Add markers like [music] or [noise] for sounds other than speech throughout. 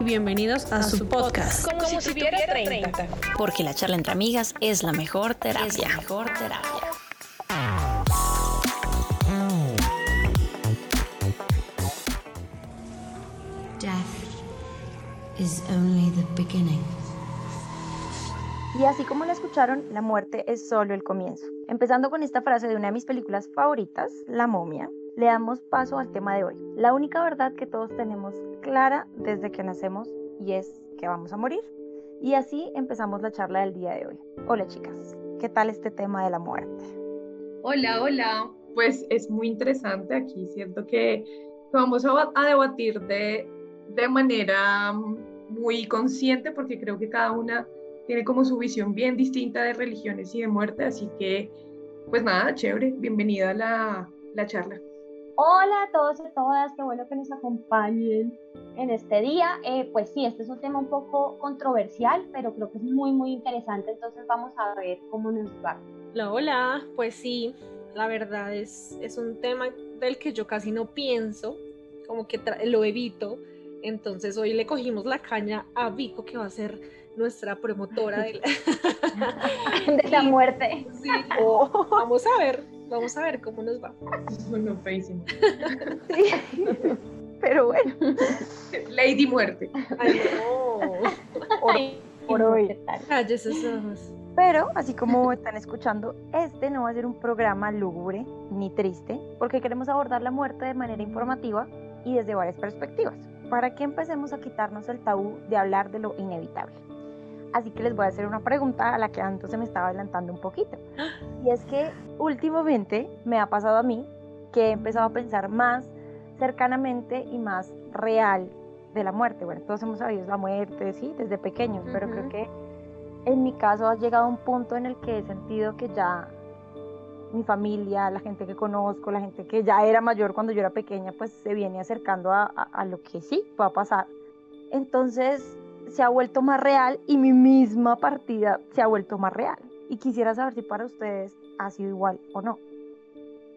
Bienvenidos a, su podcast. Como, si, tuviera 30. Porque la charla entre amigas es la mejor terapia. Es la mejor terapia. Death is only the beginning. Y así como lo escucharon, la muerte es solo el comienzo. Empezando con esta frase de una de mis películas favoritas, La momia, le damos paso al tema de hoy. La única verdad que todos tenemos clara desde que nacemos y es que vamos a morir. Y así empezamos la charla del día de hoy. Hola chicas, ¿qué tal este tema de la muerte? Hola, hola. Pues es muy interesante aquí. Siento que vamos a, debatir de, manera muy consciente porque creo que cada una tiene como su visión bien distinta de religiones y de muerte, así que pues nada, chévere, bienvenida a la charla. Hola a todos y todas, qué bueno que nos acompañen en este día. Eh, pues sí, este es un tema un poco controversial, pero creo que es muy, muy interesante, entonces vamos a ver cómo nos va. Hola, hola, pues sí, la verdad es, es un tema del que yo casi no pienso, como que lo evito, entonces hoy le cogimos la caña a Vico que va a ser nuestra promotora [laughs] de la, [laughs] de la muerte. Sí, oh. vamos a ver, vamos a ver cómo nos va. [laughs] Bueno, feísimo. Sí. Pero bueno. Lady Muerte. Ay, no. [laughs] Por, hoy. Calle esos ojos. Pero, así como están escuchando, este no va a ser un programa lúgubre ni triste, porque queremos abordar la muerte de manera informativa y desde varias perspectivas, para que empecemos a quitarnos el tabú de hablar de lo inevitable. Así que les voy a hacer una pregunta a la que antes se me estaba adelantando un poquito. Y es que últimamente me ha pasado a mí que he empezado a pensar más cercanamente y más real de la muerte. Bueno, todos hemos sabido la muerte, sí, desde pequeños, pero creo que en mi caso ha llegado un punto en el que he sentido que ya mi familia, la gente que conozco, la gente que ya era mayor cuando yo era pequeña, pues se viene acercando a, a lo que sí va a pasar. Entonces, se ha vuelto más real y mi misma partida se ha vuelto más real. Y quisiera saber si para ustedes ha sido igual o no.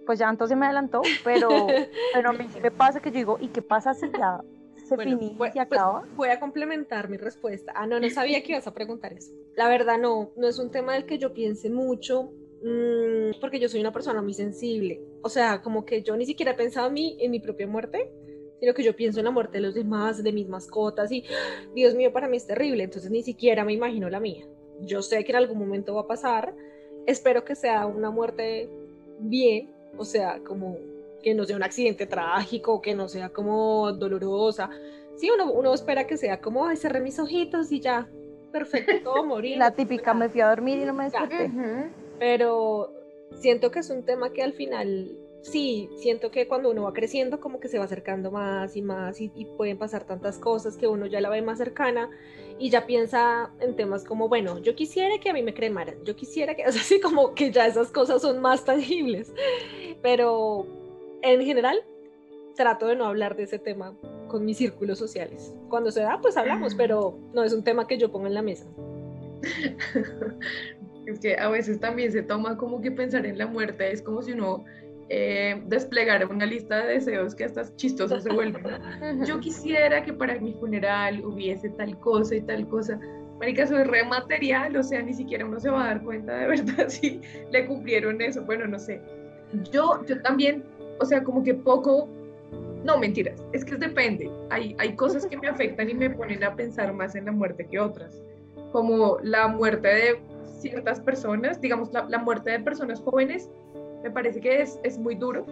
Pues ya entonces me adelantó, pero, [laughs] pero a mí me pasa que yo digo, ¿y qué pasa si ya se bueno, y se acaba? Pues voy a complementar mi respuesta. Ah, no, no sabía que ibas a preguntar eso. La verdad no, no es un tema del que yo piense mucho, mmm, porque yo soy una persona muy sensible. O sea, como que yo ni siquiera he pensado en mi, en mi propia muerte sino que yo pienso en la muerte de los demás, de mis mascotas y Dios mío, para mí es terrible, entonces ni siquiera me imagino la mía. Yo sé que en algún momento va a pasar, espero que sea una muerte bien, o sea, como que no sea un accidente trágico, que no sea como dolorosa. Sí, uno, uno espera que sea como, ay, cerré mis ojitos y ya, perfecto, [laughs] todo morir. La típica, me fui a dormir y no me desperté. Pero siento que es un tema que al final sí, siento que cuando uno va creciendo como que se va acercando más y más y, pueden pasar tantas cosas que uno ya la ve más cercana y ya piensa en temas como, bueno, yo quisiera que a mí me cremaran, yo quisiera que, [laughs] o sea, así como que ya esas cosas son más tangibles, pero en general trato de no hablar de ese tema con mis círculos sociales. Cuando se da, pues hablamos, ah. pero no es un tema que yo ponga en la mesa. [laughs] Es que a veces también se toma como que pensar en la muerte es como si uno eh, desplegar una lista de deseos que hasta chistosos se vuelven. [laughs] Yo quisiera que para mi funeral hubiese tal cosa y tal cosa. Marica, soy re material, o sea, ni siquiera uno se va a dar cuenta de verdad [laughs] si le cumplieron eso. Bueno, no sé. Yo, yo también, o sea, como que poco, no, mentiras, es que depende. Hay, hay cosas que me afectan y me ponen a pensar más en la muerte que otras, como la muerte de ciertas personas, digamos, la, la muerte de personas jóvenes me parece que es, es muy duro,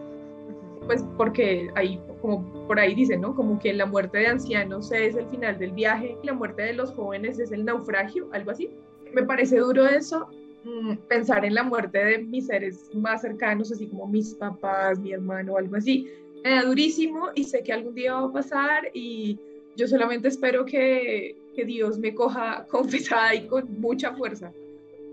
pues porque ahí, como por ahí dicen, ¿no? Como que la muerte de ancianos es el final del viaje y la muerte de los jóvenes es el naufragio, algo así. Me parece duro eso, mm, pensar en la muerte de mis seres más cercanos, así como mis papás, mi hermano algo así. Me da durísimo y sé que algún día va a pasar y yo solamente espero que, que Dios me coja [laughs] confesada y con mucha fuerza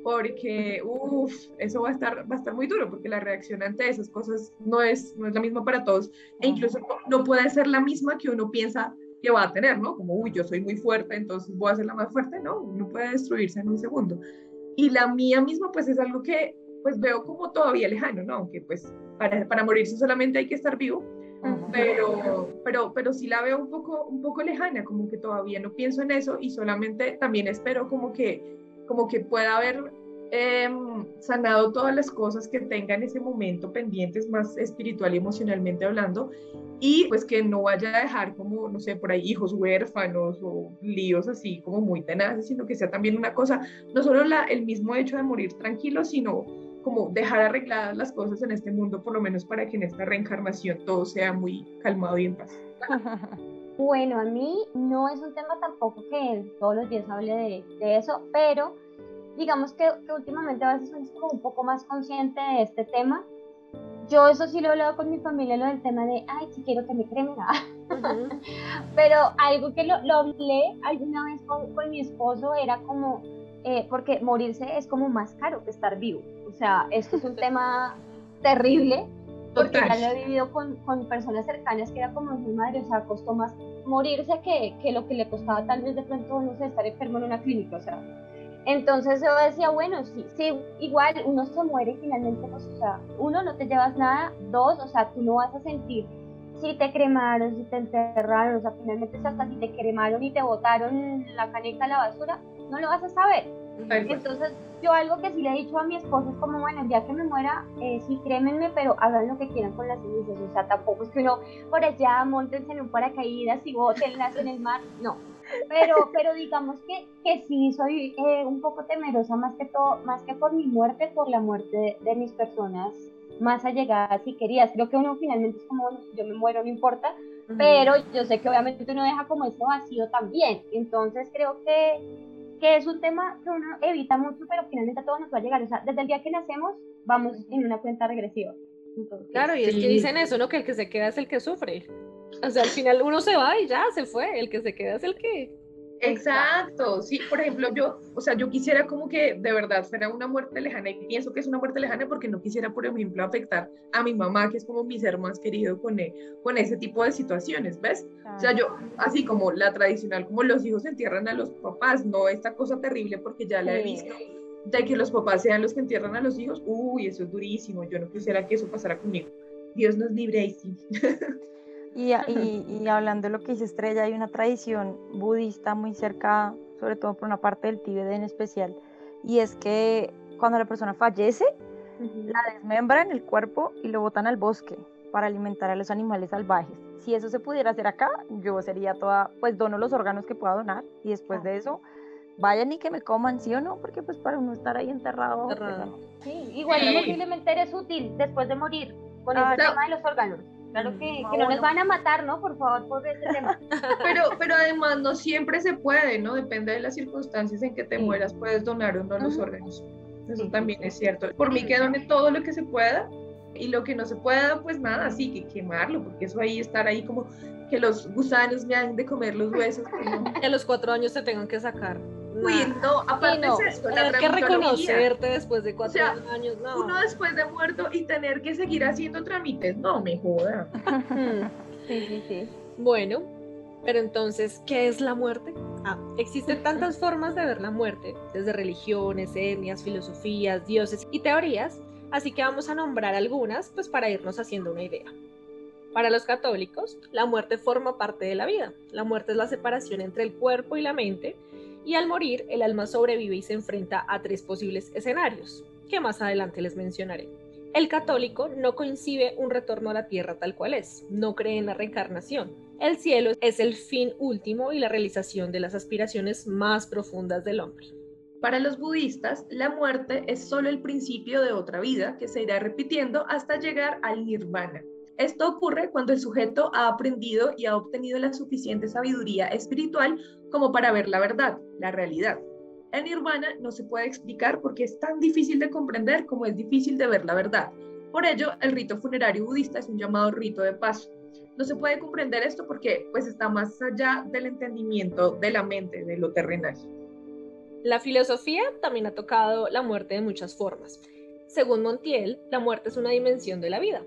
porque uff, eso va a estar va a estar muy duro porque la reacción ante esas cosas no es no es la misma para todos e incluso no, puede ser la misma que uno piensa que va a tener, ¿no? Como, uy, yo soy muy fuerte, entonces voy a ser la más fuerte, ¿no? Uno puede destruirse en un segundo. Y la mía misma, pues es algo que, pues veo como todavía lejano, ¿no? Aunque pues para, para morirse solamente hay que estar vivo, pero, pero, pero sí la veo un poco, un poco lejana, como que todavía no pienso en eso y solamente también espero como que, como que pueda haber em, sanado todas las cosas que tenga en ese momento pendientes, más espiritual y emocionalmente hablando, y pues que no vaya a dejar como, no sé, por ahí hijos huérfanos o líos así como muy tenaces, sino que sea también una cosa, no solo la, el mismo hecho de morir tranquilo, sino como dejar arregladas las cosas en este mundo, por lo menos para que en esta reencarnación todo sea muy calmado y en paz. [laughs] Bueno, a mí no es un tema tampoco que todos los días hable de, de eso, pero digamos que, que, últimamente a veces soy como un poco más consciente de este tema. Yo eso sí lo he hablado con mi familia, lo del tema de, ay, si quiero que me cremen. [laughs] pero algo que lo, lo hablé alguna vez con, con mi esposo era como, eh, porque morirse es como más caro que estar vivo. O sea, esto es un [laughs] tema terrible, porque ya lo he vivido con, con, personas cercanas que era como mi madre, o sea, costó más morirse que, que, lo que le costaba tal vez de pronto, no sé, estar enfermo en una clínica, o sea. Entonces yo decía, bueno, sí, sí, igual uno se muere finalmente, pues, o sea, uno, no te llevas nada, dos, o sea, tú no vas a sentir si te cremaron, si te enterraron, o sea, finalmente hasta si te cremaron y te botaron la caneca a la basura, no lo vas a saber. Entonces, yo algo que sí le he dicho a mi esposo es como, bueno, día que me muera, eh, sí, crémenme, pero hagan lo que quieran con las cenizas. O sea, tampoco es que uno por allá montense en un paracaídas y botenlas en el mar. No. Pero, pero digamos que, que sí soy eh, un poco temerosa más que todo, más que por mi muerte, por la muerte de, mis personas más allegadas y queridas. Creo que uno finalmente es como, bueno, si yo me muero, no importa, pero yo sé que obviamente uno deja como ese vacío también. Entonces creo que que es un tema que uno evita mucho, pero finalmente a todos nos va a llegar. O sea, desde el día que nacemos, vamos en una cuenta regresiva. claro, y es que dicen eso, ¿no? Que el que se queda es el que sufre. O sea, al final uno se va y ya se fue. El que se queda es el que Exacto, sí, por ejemplo, yo, o sea, yo quisiera como que de verdad fuera una muerte lejana y pienso que es una muerte lejana porque no quisiera, por ejemplo, afectar a mi mamá, que es como mi ser más querido con, e, con ese tipo de situaciones, ¿ves? O sea, yo, así como la tradicional, como los hijos entierran a los papás, no esta cosa terrible porque ya la he visto, de que los papás sean los que entierran a los hijos, uy, eso es durísimo, yo no quisiera que eso pasara conmigo. Dios nos libre y sí. [laughs] Y, y, hablando de lo que dice Estrella, hay una tradición budista muy cerca, sobre todo por una parte del Tíbet en especial, y es que cuando la persona fallece, la desmembran el cuerpo y lo botan al bosque para alimentar a los animales salvajes. Si eso se pudiera hacer acá, yo sería toda, pues dono los órganos que pueda donar y después de eso vayan y que me coman, sí o no, porque pues para uno estar ahí enterrado. Pues, sí, igual posiblemente eres útil después de morir con el tema de los órganos. Claro que, que no nos van a matar, ¿no? Por favor, por ese tema. [laughs] Pero, pero además no siempre se puede, ¿no? Depende de las circunstancias en que te mueras, puedes donar o no los órganos. Eso también es cierto. Por mí que done todo lo que se pueda y lo que no se pueda, pues nada, sí, que quemarlo, porque eso ahí, estar ahí como que los gusanos me han de comer los huesos. [laughs] Que a los cuatro años se tengan que sacar. Uy, no, aparte no, es que reconocerte después de cuatro años, no. Uno después de muerto y tener que seguir haciendo trámites, no me joda. [laughs] sí, sí, sí. Bueno, pero entonces, ¿qué es la muerte? Ah, existen tantas formas de ver la muerte, desde religiones, etnias, filosofías, dioses y teorías, así que vamos a nombrar algunas, pues para irnos haciendo una idea. Para los católicos, la muerte forma parte de la vida. La muerte es la separación entre el cuerpo y la mente, y al morir el alma sobrevive y se enfrenta a tres posibles escenarios, que más adelante les mencionaré. El católico no concibe un retorno a la tierra tal cual es, no cree en la reencarnación. El cielo es el fin último y la realización de las aspiraciones más profundas del hombre. Para los budistas, la muerte es solo el principio de otra vida que se irá repitiendo hasta llegar al nirvana, esto ocurre cuando el sujeto ha aprendido y ha obtenido la suficiente sabiduría espiritual como para ver la verdad, la realidad. El nirvana no se puede explicar porque es tan difícil de comprender como es difícil de ver la verdad. Por ello, el rito funerario budista es un llamado rito de paso. No se puede comprender esto porque pues está más allá del entendimiento de la mente, de lo terrenal. La filosofía también ha tocado la muerte de muchas formas. Según Montiel, la muerte es una dimensión de la vida,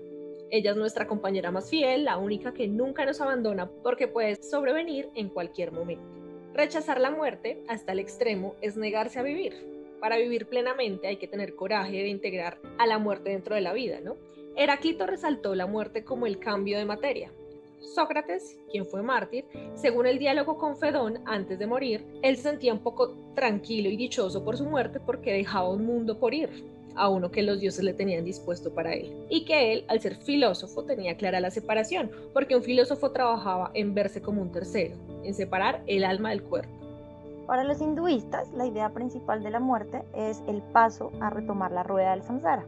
ella es nuestra compañera más fiel, la única que nunca nos abandona porque puede sobrevenir en cualquier momento. Rechazar la muerte hasta el extremo es negarse a vivir. Para vivir plenamente hay que tener coraje de integrar a la muerte dentro de la vida, ¿no? Heráclito resaltó la muerte como el cambio de materia. Sócrates, quien fue mártir, según el diálogo con Fedón antes de morir, él se sentía un poco tranquilo y dichoso por su muerte porque dejaba un mundo por ir, a uno que los dioses le tenían dispuesto para él, y que él, al ser filósofo, tenía clara la separación, porque un filósofo trabajaba en verse como un tercero, en separar el alma del cuerpo. Para los hinduistas, la idea principal de la muerte es el paso a retomar la rueda del samsara,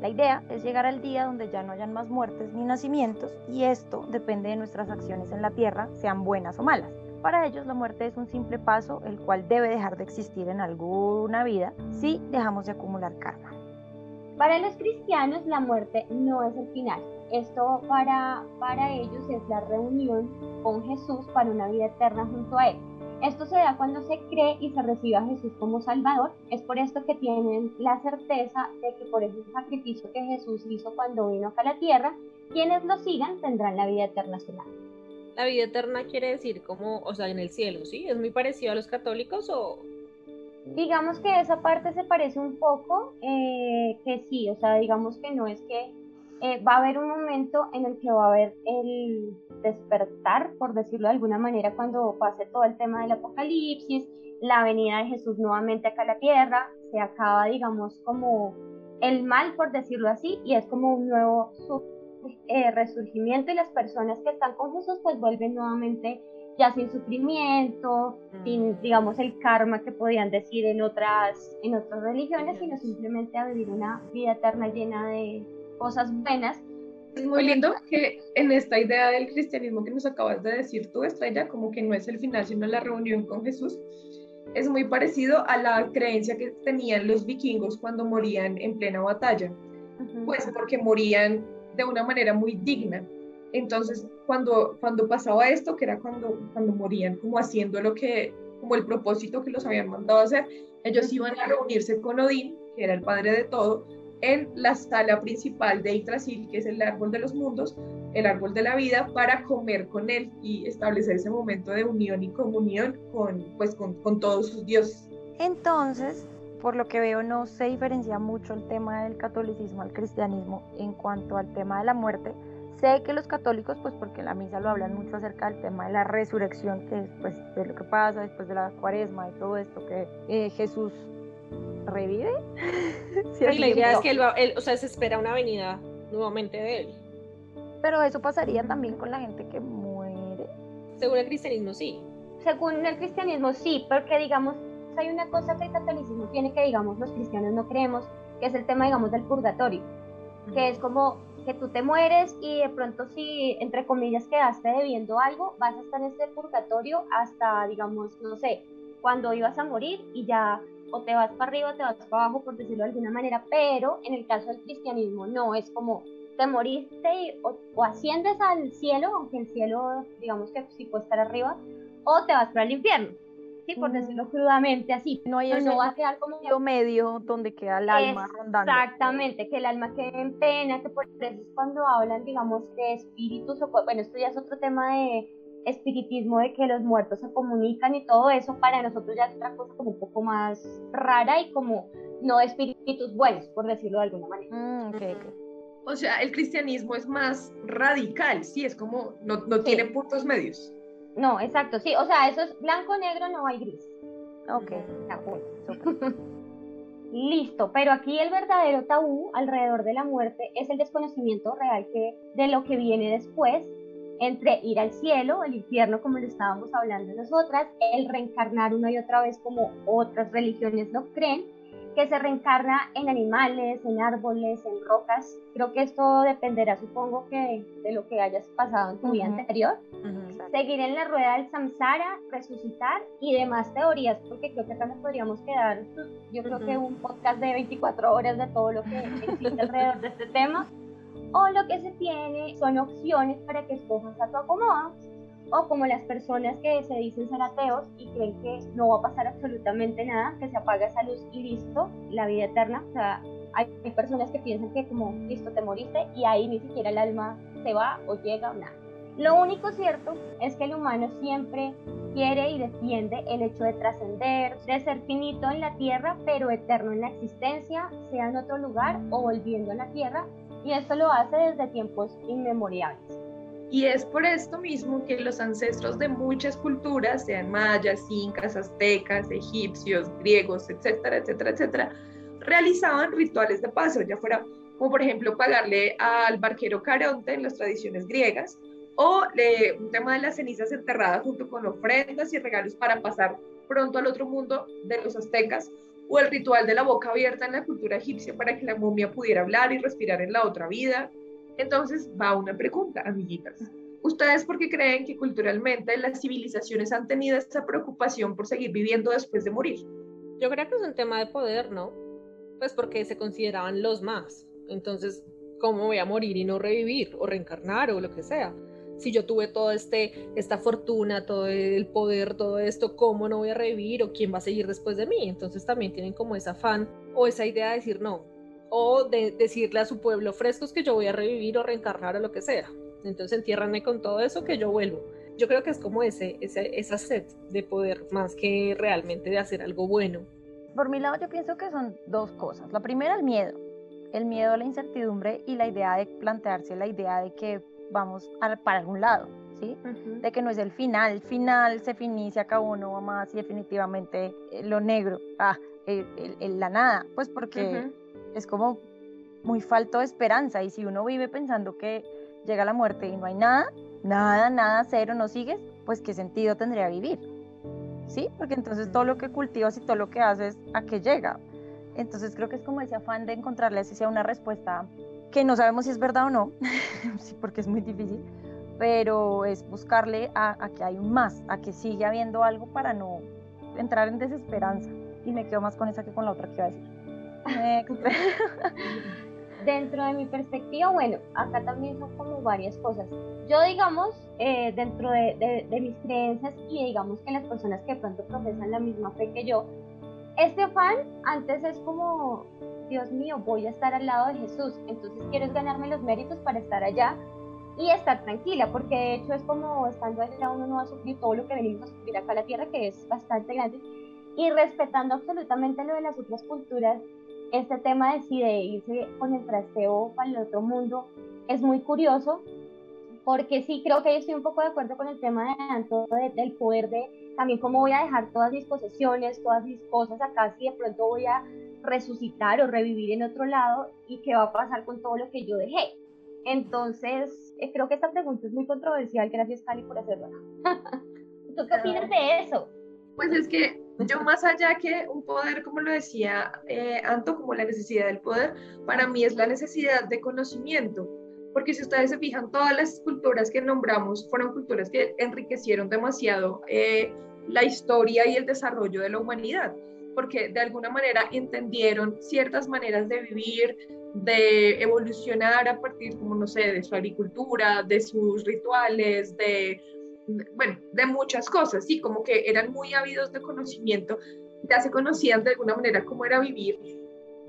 la idea es llegar al día donde ya no hayan más muertes ni nacimientos y esto depende de nuestras acciones en la tierra, sean buenas o malas. Para ellos la muerte es un simple paso el cual debe dejar de existir en alguna vida si dejamos de acumular karma. Para los cristianos la muerte no es el final. Esto para, para ellos es la reunión con Jesús para una vida eterna junto a Él. Esto se da cuando se cree y se recibe a Jesús como Salvador. Es por esto que tienen la certeza de que por ese sacrificio que Jesús hizo cuando vino acá a la tierra, quienes lo sigan tendrán la vida eterna su La vida eterna quiere decir como, o sea, en el cielo, ¿sí? ¿Es muy parecido a los católicos o...? Digamos que esa parte se parece un poco, eh, que sí, o sea, digamos que no es que eh, va a haber un momento en el que va a haber el despertar, por decirlo de alguna manera, cuando pase todo el tema del apocalipsis, la venida de Jesús nuevamente acá a la tierra, se acaba, digamos, como el mal, por decirlo así, y es como un nuevo eh, resurgimiento y las personas que están con Jesús pues vuelven nuevamente ya sin sufrimiento, sin, mm. digamos, el karma que podían decir en otras, en otras religiones, sino simplemente a vivir una vida eterna llena de, cosas buenas. Es muy lindo que en esta idea del cristianismo que nos acabas de decir tú, Estrella, como que no es el final, sino la reunión con Jesús, es muy parecido a la creencia que tenían los vikingos cuando morían en plena batalla, pues porque morían de una manera muy digna. Entonces, cuando, cuando pasaba esto, que era cuando, cuando morían como haciendo lo que, como el propósito que los habían mandado a hacer, ellos iban a reunirse con Odín, que era el padre de todo, en la sala principal de Yggdrasil, que es el árbol de los mundos, el árbol de la vida, para comer con él y establecer ese momento de unión y comunión con, pues, con, con todos sus dioses. Entonces, por lo que veo, no se diferencia mucho el tema del catolicismo al cristianismo en cuanto al tema de la muerte. Sé que los católicos, pues porque la misa lo hablan mucho acerca del tema de la resurrección, que es pues, de lo que pasa después de la cuaresma y todo esto, que eh, Jesús revive. [laughs] y la idea es que él, o sea, se espera una venida nuevamente de él. Pero eso pasaría también con la gente que muere. Según el cristianismo, sí. Según el cristianismo, sí, porque digamos, hay una cosa que el catolicismo tiene que, digamos, los cristianos no creemos, que es el tema, digamos, del purgatorio, que es como que tú te mueres y de pronto si, entre comillas, quedaste debiendo algo, vas a estar en este purgatorio hasta, digamos, no sé, cuando ibas a morir y ya o te vas para arriba o te vas para abajo, por decirlo de alguna manera, pero en el caso del cristianismo no, es como te moriste o, asciendes al cielo, aunque el cielo, digamos que sí puede estar arriba, o te vas para el infierno. Sí, por decirlo crudamente así. No, hay no va a quedar como medio medio donde queda el alma rondando. Exactamente, que el alma quede en pena, que por eso es cuando hablan, digamos, de espíritus, o bueno, esto ya es otro tema de espiritismo de que los muertos se comunican y todo eso, para nosotros ya es otra cosa como un poco más rara y como no de espíritus buenos, por decirlo de alguna manera. Mm, o sea, el cristianismo es más radical, sí, es como, no, no tiene puntos medios. No, exacto, sí, o sea, eso es blanco, negro, no hay gris. Ok, [laughs] Listo, pero aquí el verdadero tabú alrededor de la muerte es el desconocimiento real que, de lo que viene después entre ir al cielo, el infierno, como lo estábamos hablando nosotras, el reencarnar una y otra vez como otras religiones lo creen, que se reencarna en animales, en árboles, en rocas. Creo que esto dependerá, supongo, que de lo que hayas pasado en tu vida anterior. Seguir en la rueda del samsara, resucitar y demás teorías, porque creo que acá nos podríamos quedar, yo creo que un podcast de 24 horas de todo lo que existe alrededor de este tema. O lo que se tiene son opciones para que escojas a tu acomodo o como las personas que se dicen ser ateos y creen que no va a pasar absolutamente nada, que se apaga esa luz y listo, la vida eterna. O sea, hay, personas que piensan que como listo te moriste y ahí ni siquiera el alma se va o llega o nada. Lo único cierto es que el humano siempre quiere y defiende el hecho de trascender, de ser finito en la tierra, pero eterno en la existencia, sea en otro lugar o volviendo a la tierra, y esto lo hace desde tiempos inmemoriales. Y es por esto mismo que los ancestros de muchas culturas, sean mayas, incas, aztecas, egipcios, griegos, etcétera, etcétera, etcétera, realizaban rituales de paso, ya fuera como por ejemplo pagarle al barquero Caronte en las tradiciones griegas, o un tema de las cenizas enterradas junto con ofrendas y regalos para pasar pronto al otro mundo de los aztecas, o el ritual de la boca abierta en la cultura egipcia para que la momia pudiera hablar y respirar en la otra vida. Entonces va una pregunta, amiguitas. ¿Ustedes por qué creen que culturalmente las civilizaciones han tenido esta preocupación por seguir viviendo después de morir? Yo creo que es un tema de poder, ¿no? Pues porque se consideraban los más. Entonces, ¿cómo voy a morir y no revivir o reencarnar o lo que sea? Si yo tuve toda este, esta fortuna, todo el poder, todo esto, ¿cómo no voy a revivir o quién va a seguir después de mí? Entonces también tienen como esa afán o esa idea de decir no, o de decirle a su pueblo frescos que yo voy a revivir o reencarnar o lo que sea. Entonces entiérranme con todo eso que yo vuelvo. Yo creo que es como ese, ese, esa sed de poder más que realmente de hacer algo bueno. Por mi lado yo pienso que son dos cosas. La primera, el miedo el miedo a la incertidumbre y la idea de plantearse la idea de que vamos a, para algún lado, ¿sí? De que no es el final, el final se finí, se acabó, no va más y definitivamente eh, lo negro, ah, el, la nada, pues porque es como muy falto de esperanza y si uno vive pensando que llega la muerte y no hay nada, nada, nada, cero, no sigues, pues qué sentido tendría vivir, ¿sí? Porque entonces todo lo que cultivas y todo lo que haces, ¿a qué llega? Entonces creo que es como ese afán de encontrarle así sea una respuesta que no sabemos si es verdad o no, [laughs] sí, porque es muy difícil, pero es buscarle a, que hay un más, a que sigue habiendo algo para no entrar en desesperanza. Y me quedo más con esa que con la otra que iba a decir. [laughs] [laughs] dentro de mi perspectiva, bueno, acá también son como varias cosas. Yo, digamos, eh, dentro de, de, mis creencias y digamos que las personas que de pronto profesan la misma fe que yo, este afán antes es como, Dios mío, voy a estar al lado de Jesús, entonces quiero ganarme los méritos para estar allá y estar tranquila, porque de hecho es como estando allá uno no va a sufrir todo lo que venimos a sufrir acá a la tierra, que es bastante grande, y respetando absolutamente lo de las otras culturas, este tema de si de irse con el trasteo para el otro mundo es muy curioso, porque sí creo que yo estoy un poco de acuerdo con el tema de, del poder de también cómo voy a dejar todas mis posesiones, todas mis cosas acá, si de pronto voy a resucitar o revivir en otro lado y qué va a pasar con todo lo que yo dejé. Entonces, eh, creo que esta pregunta es muy controversial. Gracias, Cali, por hacerla. [laughs] ¿Tú qué opinas de eso? Pues es que yo más allá que un poder, como lo decía eh, Anto, como la necesidad del poder, para mí es la necesidad de conocimiento. Porque si ustedes se fijan, todas las culturas que nombramos fueron culturas que enriquecieron demasiado eh, la historia y el desarrollo de la humanidad, porque de alguna manera entendieron ciertas maneras de vivir, de evolucionar a partir, como no sé, de su agricultura, de sus rituales, de, bueno, de muchas cosas, sí, como que eran muy ávidos de conocimiento, ya se conocían de alguna manera cómo era vivir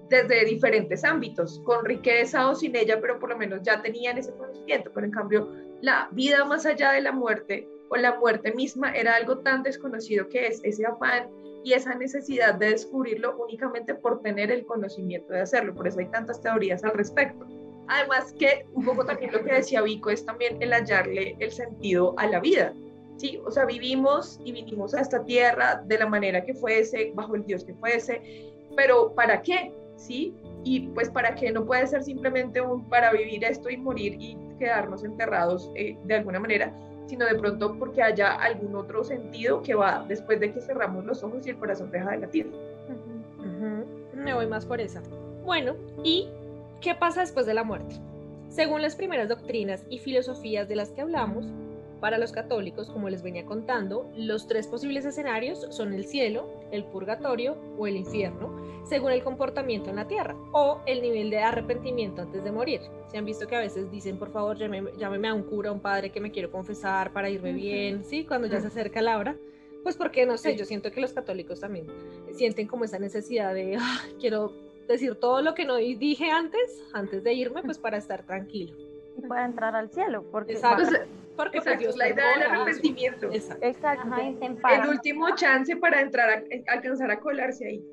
desde diferentes ámbitos, con riqueza o sin ella, pero por lo menos ya tenían ese conocimiento, pero en cambio la vida más allá de la muerte o la muerte misma era algo tan desconocido que es ese afán y esa necesidad de descubrirlo únicamente por tener el conocimiento de hacerlo. Por eso hay tantas teorías al respecto. Además que un poco también lo que decía Vico es también el hallarle el sentido a la vida. Sí, o sea, vivimos y vinimos a esta tierra de la manera que fuese, bajo el Dios que fuese, pero ¿para qué? ¿Sí? Y pues para qué no puede ser simplemente un para vivir esto y morir y quedarnos enterrados eh, de alguna manera, sino de pronto porque haya algún otro sentido que va después de que cerramos los ojos y el corazón deja de latir. Me voy más por esa. Bueno, ¿y qué pasa después de la muerte? Según las primeras doctrinas y filosofías de las que hablamos, para los católicos, como les venía contando, los tres posibles escenarios son el cielo, el purgatorio o el infierno, según el comportamiento en la tierra o el nivel de arrepentimiento antes de morir. Se han visto que a veces dicen, por favor, llámeme, a un cura, a un padre que me quiero confesar para irme bien, ¿sí? Cuando ya se acerca la hora. Pues porque, no sé, yo siento que los católicos también sienten como esa necesidad de, ah, quiero decir todo lo que no dije antes, antes de irme, pues para estar tranquilo. Y para entrar al cielo, porque... Exacto. Porque pues, es la idea del arrepentimiento. Exacto. el último chance para entrar a alcanzar a colarse ahí.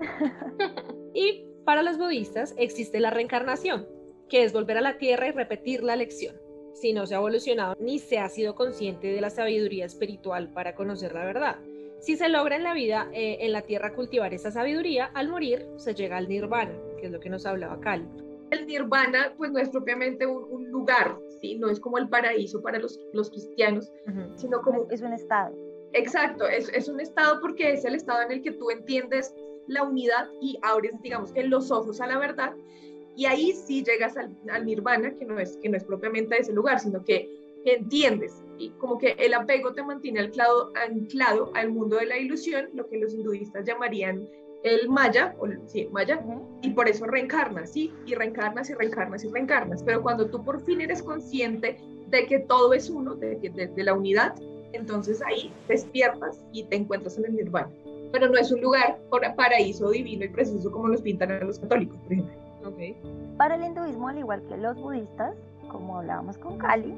[laughs] y para los budistas existe la reencarnación, que es volver a la tierra y repetir la lección. Si no se ha evolucionado ni se ha sido consciente de la sabiduría espiritual para conocer la verdad. Si se logra en la vida, eh, en la tierra, cultivar esa sabiduría, al morir se llega al nirvana, que es lo que nos hablaba Cali. El nirvana, pues no es propiamente un, lugar, ¿sí? no es como el paraíso para los, los cristianos, sino como... Es un estado. Exacto, es, es un estado porque es el estado en el que tú entiendes la unidad y abres, digamos que los ojos a la verdad, y ahí sí llegas al, al nirvana, que no, es, que no es propiamente ese lugar, sino que entiendes y como que el apego te mantiene anclado, anclado al mundo de la ilusión, lo que los hinduistas llamarían el maya, o, sí, maya, y por eso reencarnas, ¿sí? Y reencarnas y reencarnas y reencarnas. Pero cuando tú por fin eres consciente de que todo es uno, de, de, de la unidad, entonces ahí despiertas y te encuentras en el nirvana. Pero no es un lugar paraíso divino y precioso como los pintan a los católicos, por ejemplo. Okay. Para el hinduismo, al igual que los budistas, como hablábamos con Cali,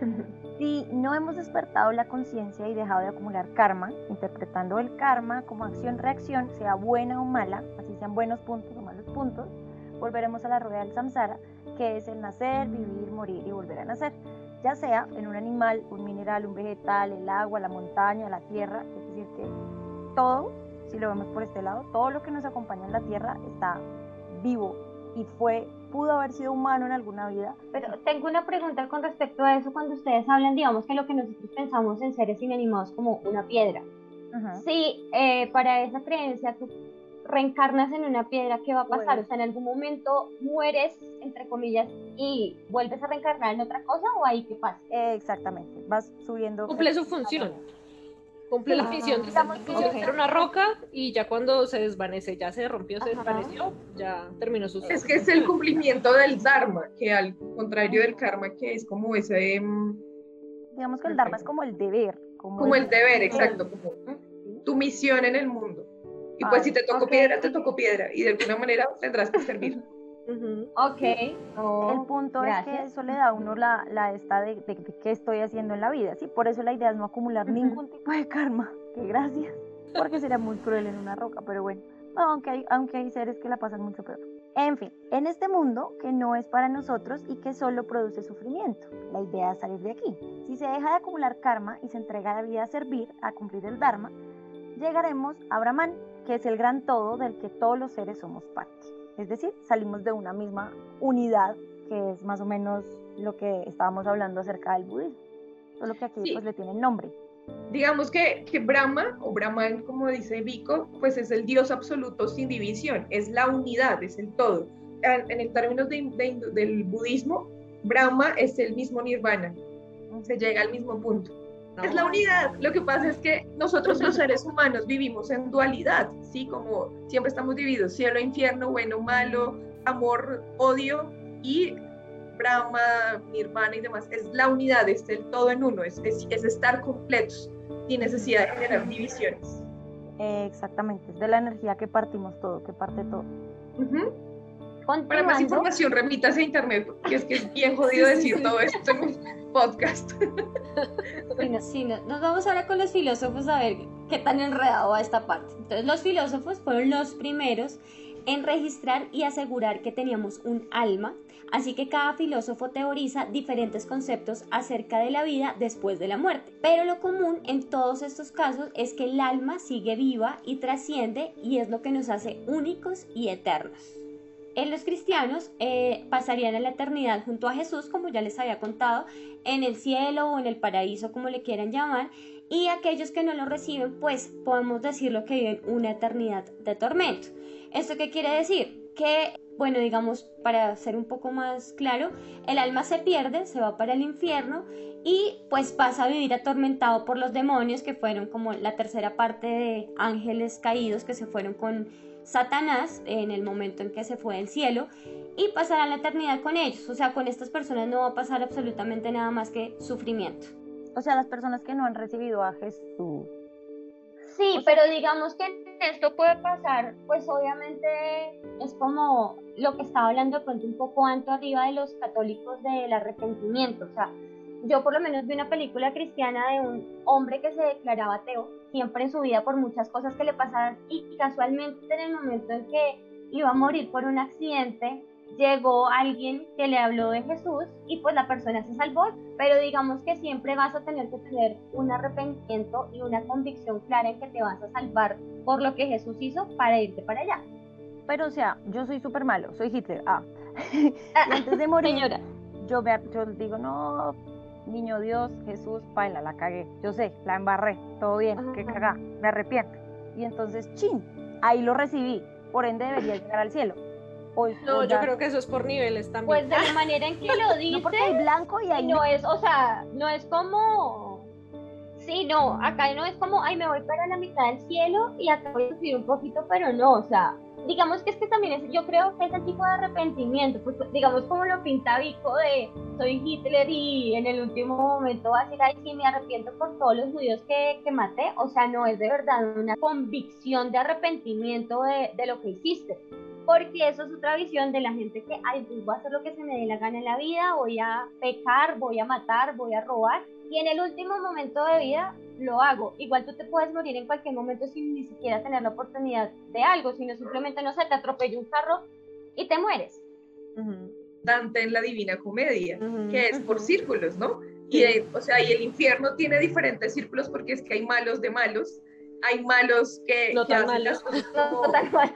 [laughs] si no hemos despertado la conciencia y dejado de acumular karma, interpretando el karma como acción-reacción, sea buena o mala, así sean buenos puntos o malos puntos, volveremos a la rueda del samsara, que es el nacer, vivir, morir y volver a nacer, ya sea en un animal, un mineral, un vegetal, el agua, la montaña, la tierra, es decir, que todo, si lo vemos por este lado, todo lo que nos acompaña en la tierra está vivo y fue pudo haber sido humano en alguna vida. Pero tengo una pregunta con respecto a eso cuando ustedes hablan, digamos que lo que nosotros pensamos en seres inanimados como una piedra. Sí, eh, para esa creencia tú reencarnas en una piedra, ¿qué va a pasar? O sea, en algún momento mueres, entre comillas, y vuelves a reencarnar en otra cosa o ahí qué pasa? exactamente, vas subiendo. Cumple su función cumple la función de ser una roca y ya cuando se desvanece, ya se rompió, se desvaneció, ya terminó su Es que es el cumplimiento del Dharma, que al contrario del karma, que es como ese... Mm, Digamos que el Dharma es como el deber. Como, el, deber, exacto, como tu misión en el mundo. Y pues si te tocó piedra, te tocó piedra, y de alguna manera tendrás que servir. [laughs] Ok. el punto es que eso le da a uno la, la esta de, de, qué estoy haciendo en la vida. Sí, por eso la idea es no acumular ningún tipo de karma. [laughs] Que gracias. Porque sería muy cruel en una roca, pero bueno. aunque, hay, aunque hay seres que la pasan mucho peor. En fin, en este mundo que no es para nosotros y que solo produce sufrimiento. La idea es salir de aquí. Si se deja de acumular karma y se entrega la vida a servir, a cumplir el Dharma, llegaremos a Brahman, que es el gran todo del que todos los seres somos parte. Es decir, salimos de una misma unidad, que es más o menos lo que estábamos hablando acerca del budismo. Solo que aquí pues le tienen nombre. Digamos que, que Brahma, o Brahman como dice Vico, pues es el Dios absoluto sin división, es la unidad, es el todo. En, el términos del budismo, Brahma es el mismo nirvana, se llega al mismo punto. Es la unidad. Lo que pasa es que nosotros los seres humanos vivimos en dualidad, ¿sí? Como siempre estamos divididos, cielo, infierno, bueno, malo, amor, odio y Brahma, Nirvana y demás. Es la unidad, es el todo en uno, es, es, estar completos, sin necesidad de generar divisiones. exactamente, es de la energía que partimos todo, que parte todo. Para más información, remítase a internet, porque es que es bien jodido decir todo esto en un podcast. Bueno, sí, nos vamos ahora con los filósofos a ver qué tan enredado va esta parte. Entonces, los filósofos fueron los primeros en registrar y asegurar que teníamos un alma, así que cada filósofo teoriza diferentes conceptos acerca de la vida después de la muerte. Pero lo común en todos estos casos es que el alma sigue viva y trasciende y es lo que nos hace únicos y eternos. En los cristianos eh, pasarían a la eternidad junto a Jesús, como ya les había contado, en el cielo o en el paraíso, como le quieran llamar, y aquellos que no lo reciben, pues podemos decirlo que viven una eternidad de tormento. ¿Esto qué quiere decir? Que, bueno, digamos, para ser un poco más claro, el alma se pierde, se va para el infierno y pues pasa a vivir atormentado por los demonios, que fueron como la tercera parte de ángeles caídos que se fueron con Satanás en el momento en que se fue del cielo y pasará la eternidad con ellos. O sea, con estas personas no va a pasar absolutamente nada más que sufrimiento. O sea, las personas que no han recibido a Jesús. Sí, pero digamos que esto puede pasar, pues obviamente es como lo que estaba hablando de pronto un poco antes arriba de los católicos del arrepentimiento. O sea, yo por lo menos vi una película cristiana de un hombre que se declaraba ateo siempre en su vida por muchas cosas que le pasaban y casualmente en el momento en que iba a morir por un accidente, llegó alguien que le habló de Jesús y pues la persona se salvó, pero digamos que siempre vas a tener que tener un arrepentimiento y una convicción clara en que te vas a salvar por lo que Jesús hizo para irte para allá. Pero o sea, yo soy súper malo, soy Hitler. Ah. [laughs] y antes de morir, Señora, yo, me, yo digo, no, niño Dios, Jesús, paila, la cagué. Yo sé, la embarré, todo bien, qué Ajá. cagá, me arrepiento. Y entonces, chin, ahí lo recibí, por ende debería llegar al cielo. O- No, o yo creo que eso es por niveles también. pues de la [laughs] manera en que lo dice, No, porque hay blanco y hay no es, o sea, no es como, sí, no, acá no es como, ay, me voy para la mitad del cielo y acá voy a subir un poquito, pero no, o sea, digamos que es que también es, yo creo que es el tipo de arrepentimiento, pues digamos como lo pinta Vico de soy Hitler y en el último momento va a decir, ay, sí, me arrepiento por todos los judíos que, que maté, o sea, no es de verdad una convicción de arrepentimiento de, de lo que hiciste. Porque eso es otra visión de la gente que, ay, pues voy a hacer lo que se me dé la gana en la vida, voy a pecar, voy a matar, voy a robar, y en el último momento de vida lo hago. Igual tú te puedes morir en cualquier momento sin ni siquiera tener la oportunidad de algo, sino simplemente, no sé, te atropella un carro y te mueres. Dante en la Divina Comedia, que es por círculos, ¿no? Y, eh, o sea, y el infierno tiene diferentes círculos porque es que hay malos de malos, hay malos que, No tan hacen malos. las cosas No, como- tal cual.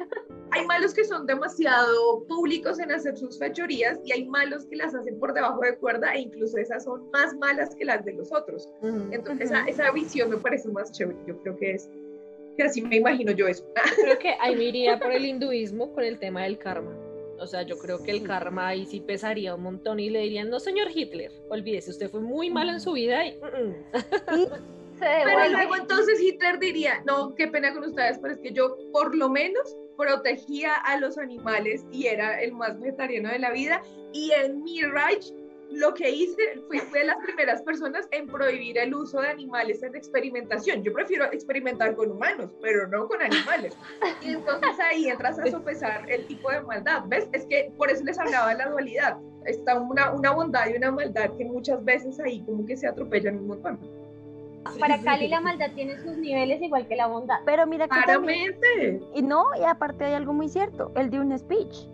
Hay malos que son demasiado públicos en hacer sus fechorías y hay malos que las hacen por debajo de cuerda e incluso esas son más malas que las de los otros. Ujú. Entonces Ujú. esa, esa visión me parece más chévere, yo creo que es, que así me imagino yo eso. [laughs] Creo que ahí me iría por el hinduismo con el tema del karma. O sea, yo creo que el karma ahí sí pesaría un montón y le dirían, no, señor Hitler, olvídese, usted fue muy malo en su vida y... mm, mm". Pero luego entonces Hitler diría, no, qué pena con ustedes, pero es que yo por lo menos protegía a los animales y era el más vegetariano de la vida y en mi Reich lo que hice fue, fue de las primeras personas en prohibir el uso de animales en experimentación. Yo prefiero experimentar con humanos, pero no con animales. Y entonces ahí entras a sopesar el tipo de maldad. ¿Ves? Es que por eso les hablaba de la dualidad. Está una, una bondad y una maldad que muchas veces ahí como que se atropellan un montón. Para Cali la maldad tiene sus niveles igual que la bondad. Pero mira que también, Claramente. y no, y aparte hay algo muy cierto, él dio un speech,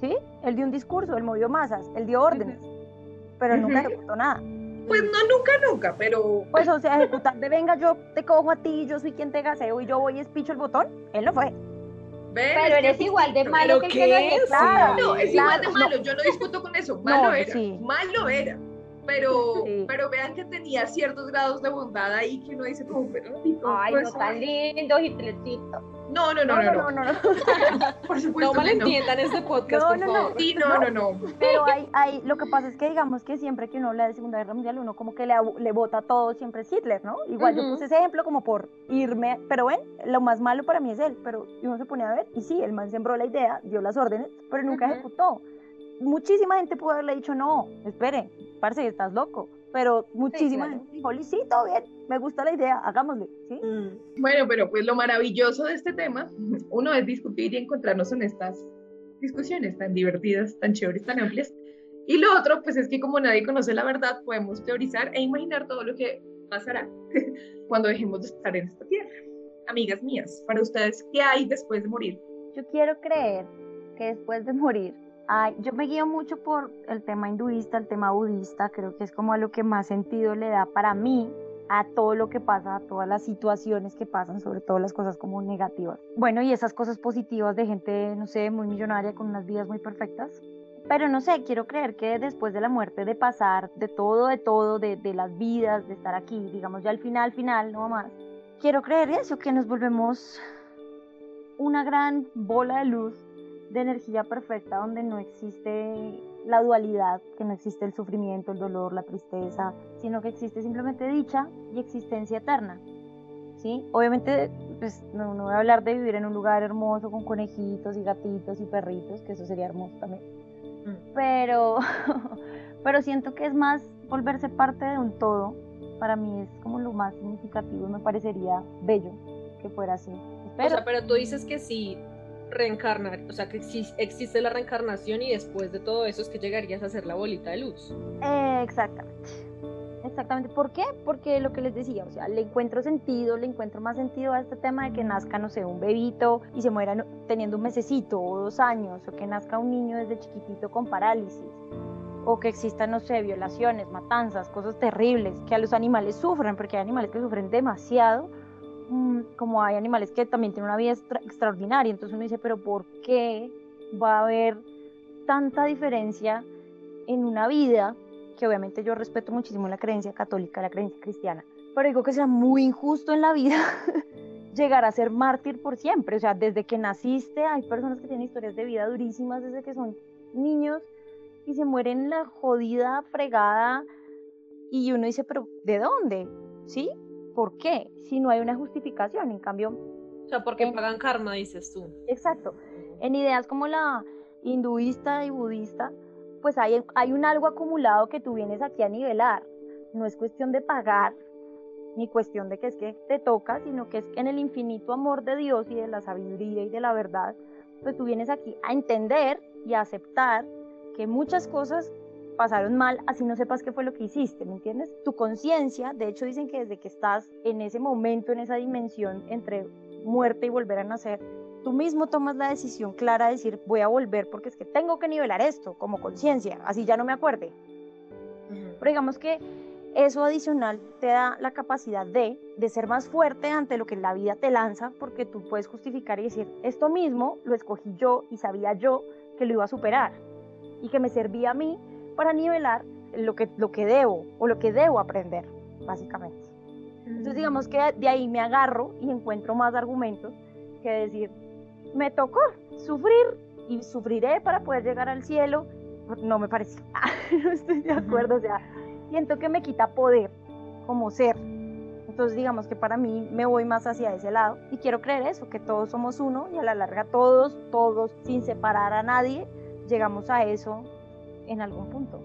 ¿sí? Él dio un discurso, él movió masas, él dio órdenes, pero él nunca ejecutó nada. Pues no, nunca, nunca, pero Pues, o sea, ejecutar de venga, yo te cojo a ti, yo soy quien te gaseo y yo voy y espicho el botón, él no fue. ven, Pero eres igual de malo ¿Pero que el que lo es? ejecuta. No, es Claro, igual de no. malo, yo no discuto con eso, malo No, era, sí. malo era. Pero, Sí. pero vean que tenía ciertos grados de bondad ahí que uno dice como, pero no, Ay, pues, no tan lindo, Hitlercito. no, no, no, No, no, no, no, no. [laughs] por No supuesto no. malentiendan este podcast, No, por no, no. favor. Sí, no, no, no. Pero hay, hay, lo que pasa es que digamos que siempre que uno habla de Segunda Guerra Mundial, uno como que le, le vota todo siempre es Hitler, ¿no? Igual yo Ujú. puse ese ejemplo como por irme, pero ven, lo más malo para mí es él, pero uno se pone a ver, y sí, el man sembró la idea, dio las órdenes, pero nunca Ujú. ejecutó. Muchísima gente pudo haberle dicho, no, espere, parce, estás loco, pero muchísima claro. gente dijo, sí, todo bien, me gusta la idea, hagámosle, ¿sí? Mm. Bueno, pero pues lo maravilloso de este tema, uno es discutir y encontrarnos en estas discusiones tan divertidas, tan chéveres, tan amplias. Y lo otro, pues es que como nadie conoce la verdad, podemos teorizar e imaginar todo lo que pasará [laughs] cuando dejemos de estar en esta tierra. Amigas mías, para ustedes, ¿qué hay después de morir? Yo quiero creer que después de morir, ay, yo me guío mucho por el tema hinduista, el tema budista, creo que es como a lo que más sentido le da para mí a todo lo que pasa, a todas las situaciones que pasan, sobre todo las cosas como negativas. Bueno, y esas cosas positivas de gente, no sé, muy millonaria, con unas vidas muy perfectas. Pero no sé, quiero creer que después de la muerte, de pasar, de todo, de todo, de, de las vidas, de estar aquí, digamos ya al final, final, no más, quiero creer eso, que nos volvemos una gran bola de luz de energía perfecta donde no existe la dualidad, que no existe el sufrimiento, el dolor, la tristeza, sino que existe simplemente dicha y existencia eterna. ¿Sí? Obviamente, pues no, no voy a hablar de vivir en un lugar hermoso con conejitos y gatitos y perritos, que eso sería hermoso también. Pero, [laughs] pero siento que es más volverse parte de un todo. Para mí es como lo más significativo y me parecería bello que fuera así. O Pero, sea, pero tú dices que sí reencarnar, o sea, que existe la reencarnación y después de todo eso es que llegarías a ser la bolita de luz. Eh, exactamente. Exactamente. ¿Por qué? Porque lo que les decía, o sea, le encuentro sentido, le encuentro más sentido a este tema de que nazca, no sé, un bebito y se muera teniendo un mesecito o dos años, o que nazca un niño desde chiquitito con parálisis, o que existan, no sé, violaciones, matanzas, cosas terribles, que a los animales sufran, porque hay animales que sufren demasiado, como hay animales que también tienen una vida extraordinaria. Entonces uno dice, pero ¿por qué va a haber tanta diferencia en una vida que obviamente yo respeto muchísimo la creencia católica, la creencia cristiana, pero digo que sea muy injusto en la vida [laughs] llegar a ser mártir por siempre. O sea, desde que naciste hay personas que tienen historias de vida durísimas desde que son niños y se mueren en la jodida fregada y uno dice, pero ¿de dónde? ¿Sí? ¿Por qué? Si no hay una justificación, en cambio... O sea, porque pagan karma, dices tú. Exacto. En ideas como la hinduista y budista, pues hay, hay un algo acumulado que tú vienes aquí a nivelar. No es cuestión de pagar, ni cuestión de que es que te toca, sino que es que en el infinito amor de Dios y de la sabiduría y de la verdad, pues tú vienes aquí a entender y a aceptar que muchas cosas pasaron mal, así no sepas qué fue lo que hiciste, ¿me entiendes? Tu conciencia, de hecho dicen que desde que estás en ese momento, en esa dimensión entre muerte y volver a nacer, tú mismo tomas la decisión clara de decir, voy a volver porque es que tengo que nivelar esto como conciencia, así ya no me acuerde. Pero digamos que eso adicional te da la capacidad de, de ser más fuerte ante lo que la vida te lanza, porque tú puedes justificar y decir, esto mismo lo escogí yo y sabía yo que lo iba a superar y que me servía a mí para nivelar lo que, lo que debo o lo que debo aprender, básicamente. Entonces digamos que de ahí me agarro y encuentro más argumentos que decir, me tocó sufrir y sufriré para poder llegar al cielo. No me parece, [laughs] no estoy de acuerdo, o sea, siento que me quita poder como ser. Entonces digamos que para mí me voy más hacia ese lado y quiero creer eso, que todos somos uno y a la larga todos, todos, sin separar a nadie, llegamos a eso en algún punto.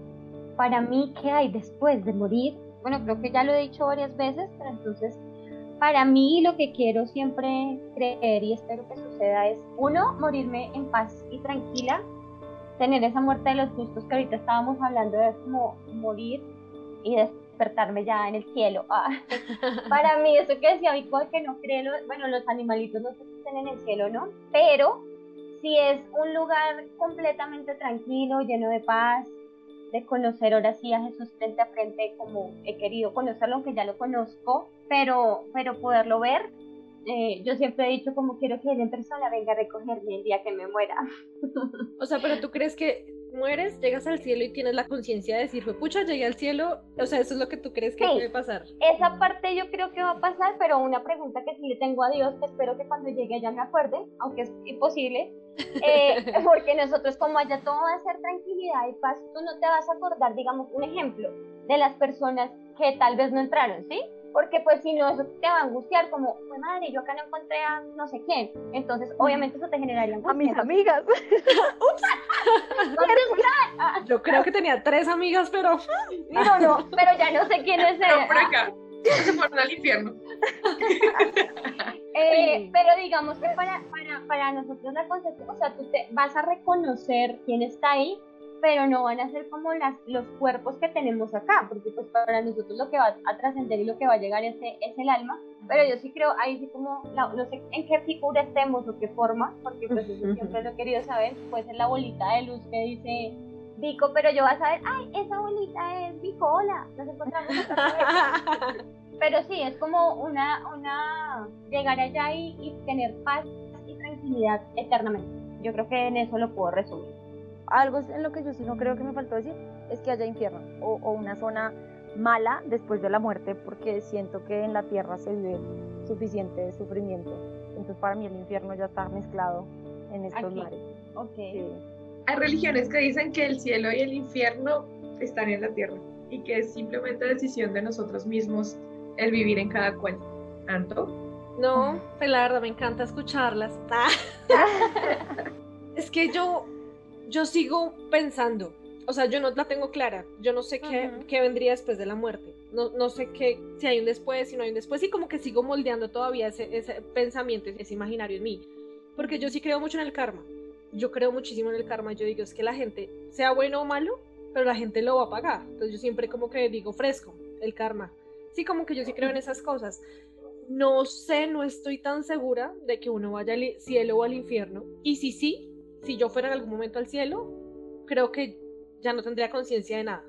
Para mí, ¿qué hay después de morir? Bueno, creo que ya lo he dicho varias veces, pero entonces para mí lo que quiero siempre creer y espero que suceda es, uno, morirme en paz y tranquila, tener esa muerte de los justos que ahorita estábamos hablando de como morir y despertarme ya en el cielo. Ah, [laughs] para mí, eso que decía Vico, que no creo, bueno, los animalitos no estén en el cielo, ¿no? Pero si es un lugar completamente tranquilo, lleno de paz, de conocer ahora sí a Jesús frente a frente como he querido conocerlo, aunque ya lo conozco, pero, pero poderlo ver. Eh, yo siempre he dicho como quiero que él en persona venga a recogerme el día que me muera. [laughs] O sea, pero tú crees que mueres, llegas al cielo y tienes la conciencia de decir, pucha, llegué al cielo. O sea, eso es lo que tú crees que puede pasar. Esa parte yo creo que va a pasar, pero una pregunta que sí le tengo a Dios, que espero que cuando llegue ya me acuerde, aunque es imposible, eh, [laughs] porque nosotros como allá todo va a ser tranquilidad y paz, tú no te vas a acordar, digamos, un ejemplo de las personas que tal vez no entraron, ¿sí? porque pues si no, eso te va a angustiar, como, pues madre, yo acá no encontré a no sé quién. Entonces, obviamente eso te generaría angustia. A mis amigas. [laughs] [laughs] Yo creo que tenía tres amigas, pero... No, no, pero ya no sé quién es por acá. Se fueron al infierno. [laughs] Eh, pero digamos que para, para, para nosotros la concepción, o sea, tú te vas a reconocer quién está ahí, pero no van a ser como las, los cuerpos que tenemos acá, porque pues para nosotros lo que va a trascender y lo que va a llegar es, es el alma, pero yo sí creo, ahí sí como, no sé en qué figura estemos o qué forma, porque pues eso siempre lo he querido saber, puede ser la bolita de luz que dice Vico, pero yo vas a ver, ay, esa bolita es Vico, hola, nos encontramos [laughs] Pero sí, es como una, una, llegar allá y, y tener paz y tranquilidad eternamente. Yo creo que en eso lo puedo resumir algo en lo que yo sí no creo que me faltó decir es que haya infierno o, una zona mala después de la muerte porque siento que en la tierra se vive suficiente sufrimiento. Entonces para mí el infierno ya está mezclado en estos mares. Okay. Hay religiones que dicen que el cielo y el infierno están en la tierra y que es simplemente decisión de nosotros mismos el vivir en cada cual. ¿Tanto? No, pues la verdad me encanta escucharlas. [laughs] es que yo yo sigo pensando, o sea, yo no la tengo clara, yo no sé qué, qué vendría después de la muerte, no, no sé qué, si hay un después, si no hay un después, y como que sigo moldeando todavía ese, ese pensamiento, ese imaginario en mí, porque yo sí creo mucho en el karma, yo creo muchísimo en el karma, yo digo, es que la gente, sea bueno o malo, pero la gente lo va a pagar, entonces yo siempre como que digo fresco, el karma. Sí, como que yo sí creo en esas cosas. No sé, no estoy tan segura de que uno vaya al cielo o al infierno. Y si sí, si yo fuera en algún momento al cielo, creo que ya no tendría conciencia de nada.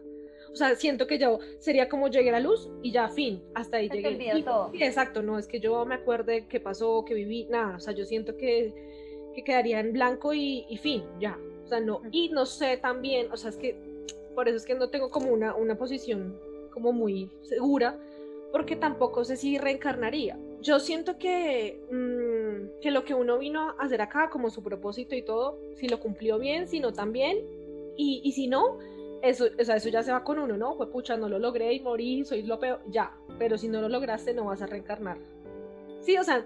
O sea, siento que yo sería como llegué a la luz y ya, fin, hasta ahí Se llegué. Y- todo. sí, exacto, no es que yo me acuerde qué pasó, que viví, nada. O sea, yo siento que, que quedaría en blanco y, y fin, ya. O sea, no. Y no sé también, o sea, es que por eso es que no tengo como una, una posición como muy segura, porque tampoco sé si reencarnaría. Yo siento que, mm, que lo que uno vino a hacer acá, como su propósito y todo, si lo cumplió bien, si no también, y, y si no, eso, o sea, eso ya se va con uno, ¿no? Fue pucha, no lo logré y morí, soy lo peor, ya, pero si no lo lograste, no vas a reencarnar. Sí, o sea,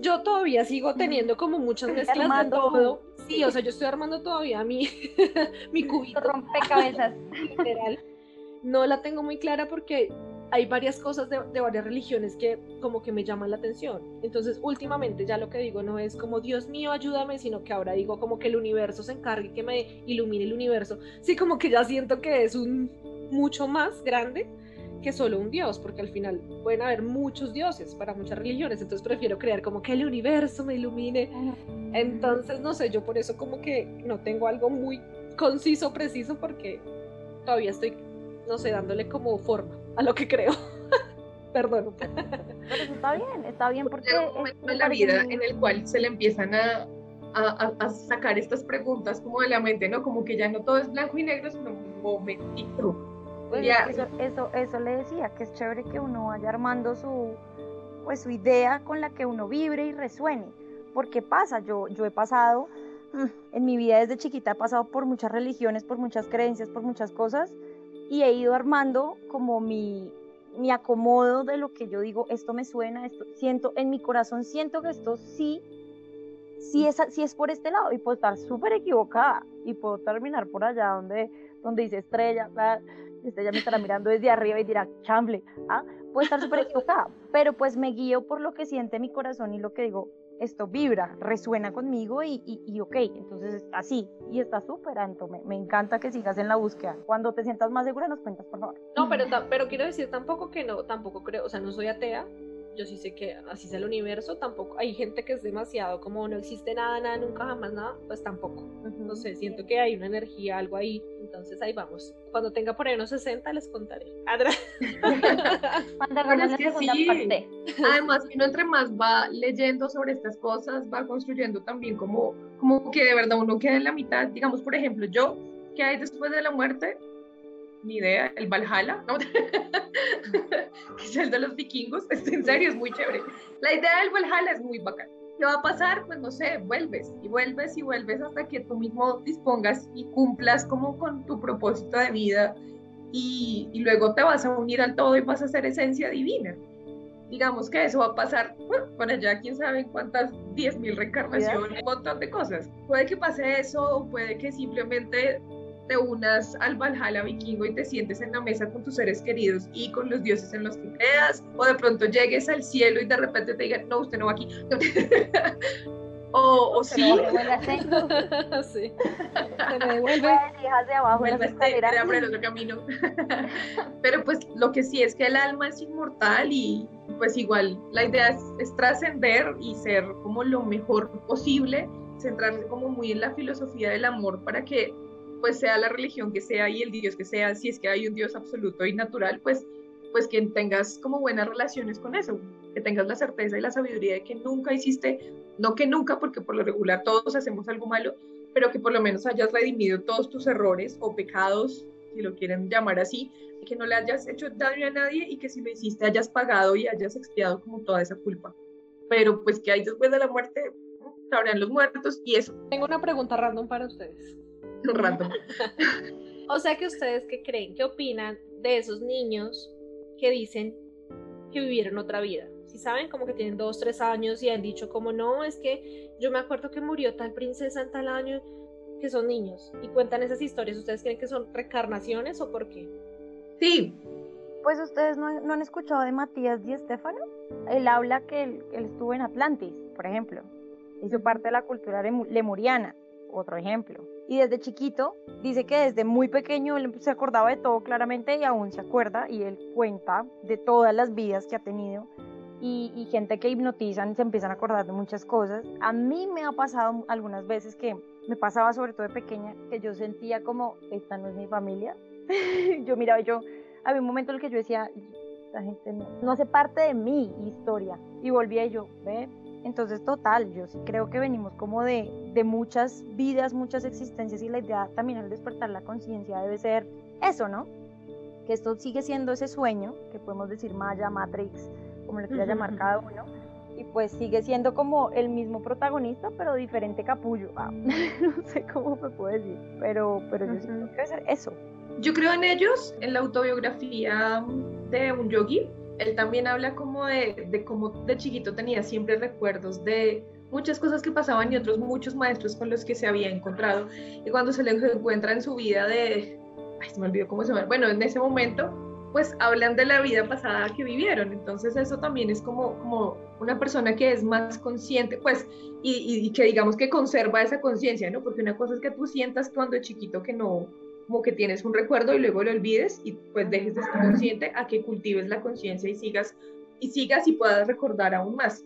yo todavía sigo teniendo como muchas mezclas de Armando tú. todo. Sí, o sea, yo estoy armando todavía mi, [laughs] mi cubito Rompecabezas. [laughs] literal. No la tengo muy clara porque hay varias cosas de, de varias religiones que como que me llaman la atención. Entonces, últimamente ya lo que digo no es como Dios mío, ayúdame, sino que ahora digo como que el universo se encargue, que me ilumine el universo. Sí, como que ya siento que es un mucho más grande que solo un dios, porque al final pueden haber muchos dioses para muchas religiones, entonces prefiero crear como que el universo me ilumine. Entonces, no sé, yo por eso como que no tengo algo muy conciso, preciso, porque todavía estoy, no sé, dándole como forma a lo que creo. [laughs] Perdón. Pero eso está bien, está bien porque... Llega un momento me en la vida en el cual se le empiezan a, a- a- a sacar estas preguntas como de la mente, ¿no? Como que ya no todo es blanco y negro, sino un momentito. Pues eso, eso, eso le decía, que es chévere que uno vaya armando su, pues, su idea con la que uno vibre y resuene. Porque pasa, yo, yo he pasado, mm, en mi vida desde chiquita he pasado por muchas religiones, por muchas creencias, por muchas cosas, y he ido armando como mi, mi acomodo de lo que yo digo, esto me suena, esto siento, en mi corazón siento que esto sí, sí es, sí es por este lado, y puedo estar súper equivocada, y puedo terminar por allá donde, donde dice estrella, ah, Estrella me estará mirando desde arriba y dirá, chamble, ¿ah? puede estar súper equivocada, pero pues me guío por lo que siente mi corazón y lo que digo, esto vibra, resuena conmigo y, y, y ok, entonces así, y está súper, Anto, me, me encanta que sigas en la búsqueda. Cuando te sientas más segura nos cuentas, por favor. No, pero, pero quiero decir tampoco que no, tampoco creo, o sea, no soy atea. Yo sí sé que así es el universo, tampoco. Hay gente que es demasiado como no existe nada, nada, nunca, jamás nada, pues tampoco. No sé, siento que hay una energía, algo ahí. Entonces ahí vamos. Cuando tenga por ahí unos 60 les contaré. Adra. [laughs] Cuando Bueno, es la que segunda sí. parte. Además, uno entre más va leyendo sobre estas cosas, va construyendo también como, como que de verdad uno queda en la mitad. Digamos, por ejemplo, yo, ¿qué hay después de la muerte? Ni idea, el Valhalla, ¿no? [laughs] que es el de los vikingos, es, en serio, es muy chévere. La idea del Valhalla es muy bacana. ¿Qué va a pasar? Pues no sé, vuelves y vuelves y vuelves hasta que tú mismo dispongas y cumplas como con tu propósito de vida y, y luego te vas a unir al todo y vas a ser esencia divina digamos que eso va a pasar bueno, por allá, quién sabe en cuántas 10.000 reencarnaciones, un montón de cosas. Puede que pase eso, puede que simplemente te unas al Valhalla vikingo y te sientes en la mesa con tus seres queridos y con los dioses en los que creas, o de pronto llegues al cielo y de repente te digan, no, usted no va aquí. [laughs] o, o sí, Pero vuélvase. [laughs] sí. Se me devuelve. Pues, hijas de abajo, las vuelves escaleras. a abrir otro camino. [laughs] Pero pues lo que sí es que el alma es inmortal y pues igual la idea es, es trascender y ser como lo mejor posible, centrarse como muy en la filosofía del amor para que pues sea la religión que sea y el Dios que sea, si es que hay un Dios absoluto y natural, pues pues que tengas como buenas relaciones con eso, que tengas la certeza y la sabiduría de que nunca hiciste, no que nunca, porque por lo regular todos hacemos algo malo, pero que por lo menos hayas redimido todos tus errores o pecados, si lo quieren llamar así, que no le hayas hecho daño a nadie y que si lo hiciste hayas pagado y hayas expiado como toda esa culpa. Pero pues que hay después de la muerte, sabrán los muertos y eso, Tengo una pregunta random para ustedes. Un rato. [laughs] O sea que ustedes qué creen, qué opinan de esos niños que dicen que vivieron otra vida. Si saben, como que tienen dos, tres años y han dicho como no, es que yo me acuerdo que murió tal princesa en tal año, que son niños y cuentan esas historias. ¿Ustedes creen que son reencarnaciones o por qué? Sí, Pues ustedes no, no han escuchado de Matías Di Stefano. Él habla que él, él estuvo en Atlantis, por ejemplo. Hizo parte de la cultura lemu- lemuriana. Otro ejemplo. Y desde chiquito dice que desde muy pequeño él se acordaba de todo claramente y aún se acuerda y él cuenta de todas las vidas que ha tenido y, gente que hipnotizan se empiezan a acordar de muchas cosas. A mí me ha pasado algunas veces que me pasaba sobre todo de pequeña que yo sentía como, esta no es mi familia. [laughs] yo miraba, yo, había un momento en el que yo decía, esta gente no, no hace parte de mi historia. Y volvía y yo, ve, entonces total, yo sí creo que venimos como de, de muchas vidas, muchas existencias y la idea también al despertar la conciencia debe ser eso, ¿no? Que esto sigue siendo ese sueño, que podemos decir Maya, Matrix, como le quiera llamar cada uno, y pues sigue siendo como el mismo protagonista, pero diferente capullo. Ah, [laughs] no sé cómo me puedo decir, pero, pero yo siento que debe ser eso. Yo creo en ellos, en la autobiografía de un yogi. Él también habla como de, de cómo de chiquito tenía siempre recuerdos de muchas cosas que pasaban y otros muchos maestros con los que se había encontrado. Y cuando se le encuentra en su vida de, ay, se me olvidó cómo se llama, bueno, en ese momento pues hablan de la vida pasada que vivieron. Entonces eso también es como, como una persona que es más consciente, pues, y, y que digamos que conserva esa conciencia, ¿no? Porque una cosa es que tú sientas cuando chiquito que no, como que tienes un recuerdo y luego lo olvides y pues dejes de estar consciente a que cultives la conciencia y sigas, y sigas y puedas recordar aún más.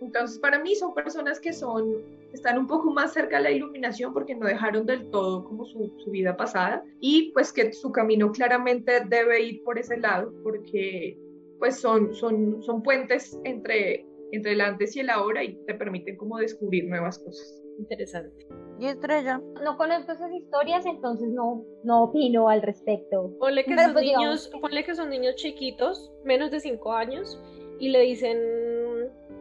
Entonces, para mí son personas que son, están un poco más cerca de la iluminación porque no dejaron del todo como su, su, vida pasada y pues que su camino claramente debe ir por ese lado porque pues son, son, son puentes entre, entre el antes y el ahora y te permiten como descubrir nuevas cosas. Interesante. ¿Y Estrella? No conozco esas historias, entonces no, no opino al respecto. Ponle que, son pues, niños, ponle que son niños chiquitos, menos de 5 años, y le dicen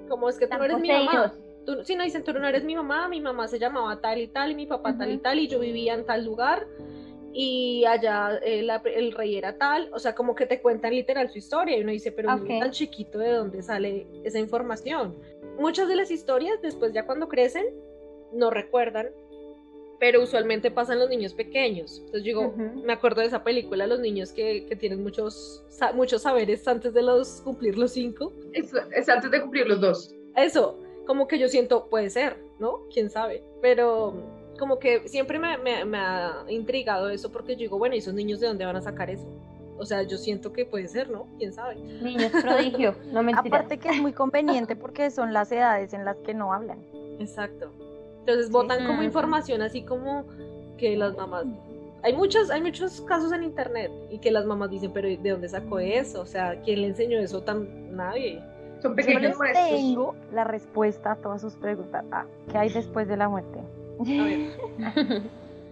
como es que tú no eres mi mamá. Tú, si no dicen, tú no eres mi mamá, mi mamá se llamaba tal y tal, y mi papá tal y tal, y yo vivía en tal lugar, y allá eh, el rey era tal, o sea, como que te cuentan literal su historia, y uno dice, pero okay. tan chiquito, ¿de dónde sale esa información? Muchas de las historias, después ya cuando crecen, no recuerdan, pero usualmente pasan los niños pequeños. Entonces digo, me acuerdo de esa película, los niños que, que tienen muchos, muchos saberes antes de los cumplir los cinco. Es, es, antes de cumplir los dos. Eso, como que yo siento, puede ser, ¿no? ¿Quién sabe? Pero como que siempre me, me, me ha intrigado eso porque yo digo, bueno, ¿y esos niños de dónde van a sacar eso? O sea, yo siento que puede ser, ¿no? ¿Quién sabe? Niños prodigio, no me Aparte que es muy conveniente porque son las edades en las que no hablan. Exacto. Entonces votan como información así como que las mamás hay muchos, hay muchos casos en internet y que las mamás dicen, pero ¿de dónde sacó eso? O sea, ¿quién le enseñó eso tan nadie? Son pequeños Yo les tengo la respuesta a todas sus preguntas. Ah, ¿qué hay después de la muerte? [laughs]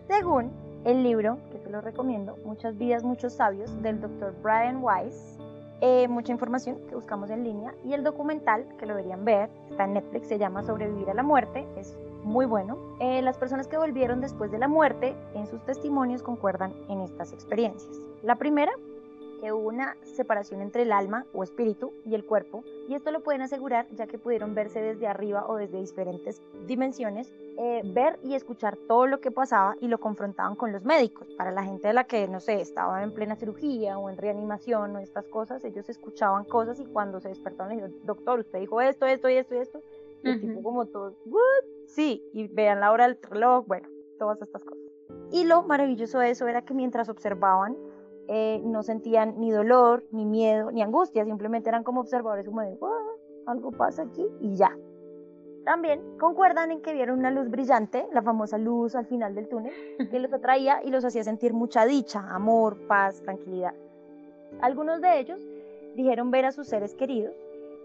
Según el libro, que te lo recomiendo, Muchas vidas, muchos sabios, del doctor Brian Weiss, eh, mucha información que buscamos en línea y el documental que lo deberían ver, está en Netflix, se llama Sobrevivir a la muerte, es muy bueno. Eh, las personas que volvieron después de la muerte en sus testimonios concuerdan en estas experiencias. La primera, que hubo una separación entre el alma o espíritu y el cuerpo, y esto lo pueden asegurar ya que pudieron verse desde arriba o desde diferentes dimensiones, eh, ver y escuchar todo lo que pasaba y lo confrontaban con los médicos. Para la gente de la que, no sé, estaba en plena cirugía o en reanimación o estas cosas, ellos escuchaban cosas y cuando se despertaron le dijeron, doctor, usted dijo esto, esto y esto y esto, y tipo como todo, ¿what? Sí, y vean la hora del reloj, bueno, todas estas cosas. Y lo maravilloso de eso era que mientras observaban, eh, no sentían ni dolor, ni miedo, ni angustia, simplemente eran como observadores, como de, algo pasa aquí y ya. También concuerdan en que vieron una luz brillante, la famosa luz al final del túnel, [laughs] que los atraía y los hacía sentir mucha dicha, amor, paz, tranquilidad. Algunos de ellos dijeron ver a sus seres queridos,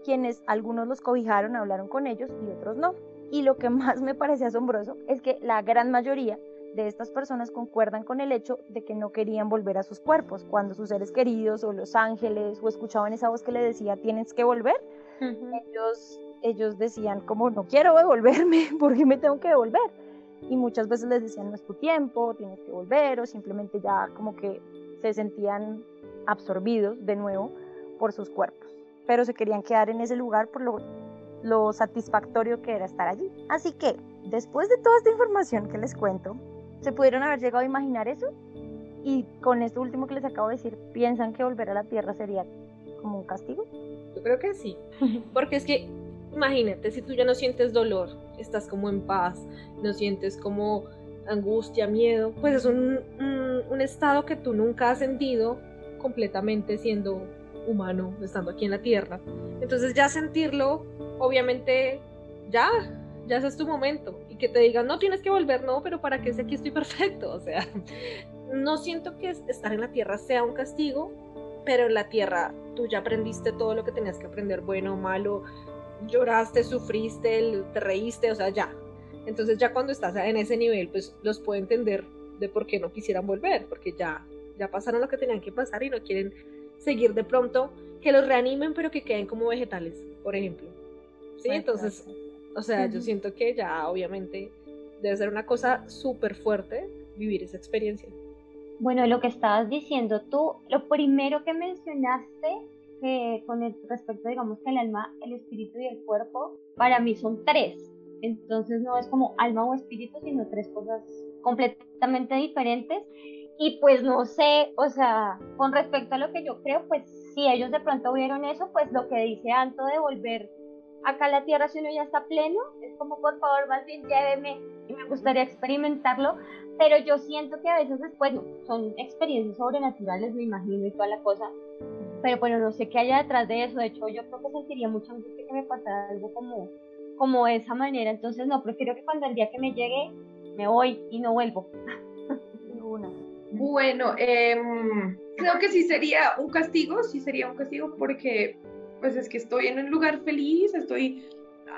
quienes algunos los cobijaron, hablaron con ellos y otros no. Y lo que [laughs] más me parece asombroso es que la gran mayoría de estas personas concuerdan con el hecho de que no querían volver a sus cuerpos. Cuando sus seres queridos o los ángeles o escuchaban esa voz que le decía tienes que volver, ellos, ellos decían como no quiero devolverme, [laughs] porque me tengo que devolver? Y muchas veces les decían no es tu tiempo, tienes que volver o simplemente ya como que se sentían absorbidos de nuevo por sus cuerpos, pero se querían quedar en ese lugar por lo satisfactorio que era estar allí. Así que, después de toda esta información que les cuento, ¿se pudieron haber llegado a imaginar eso? Y con esto último que les acabo de decir, ¿piensan que volver a la Tierra sería como un castigo? Yo creo que sí, porque es que imagínate, si tú ya no sientes dolor, estás como en paz, no sientes como angustia, miedo, pues es un, un, estado que tú nunca has sentido completamente siendo humano, estando aquí en la Tierra. Entonces ya sentirlo, obviamente, ya, ya es tu momento. Y que te digan, no tienes que volver, no, pero para qué sé aquí estoy perfecto. [laughs] O sea, no siento que estar en la Tierra sea un castigo, pero en la Tierra tú ya aprendiste todo lo que tenías que aprender, bueno o malo, lloraste, sufriste, te reíste, o sea, ya, entonces ya cuando estás en ese nivel, pues los puedo entender de por qué no quisieran volver, porque ya, ya pasaron lo que tenían que pasar y no quieren seguir de pronto, que los reanimen pero que queden como vegetales, por ejemplo. Sí, entonces, o sea, yo siento que ya obviamente debe ser una cosa súper fuerte vivir esa experiencia. Bueno, lo que estabas diciendo tú, lo primero que mencionaste que con el respecto, digamos que el alma, el espíritu y el cuerpo, para mí son tres. Entonces no es como alma o espíritu, sino tres cosas completamente diferentes. Y pues no sé, o sea, con respecto a lo que yo creo, pues si ellos de pronto vieron eso, pues lo que dice Anto de volver acá a la Tierra si uno ya está pleno, es como por favor más bien lléveme y me gustaría experimentarlo, pero yo siento que a veces después, no, son experiencias sobrenaturales, me imagino y toda la cosa, pero bueno, no sé qué haya detrás de eso, de hecho yo creo que sentiría mucha angustia que me pasara algo como como de esa manera. Entonces, no, prefiero que cuando el día que me llegue, me voy y no vuelvo. Bueno, em, creo que sí sería un castigo, sí sería un castigo porque pues es que estoy en un lugar feliz, estoy,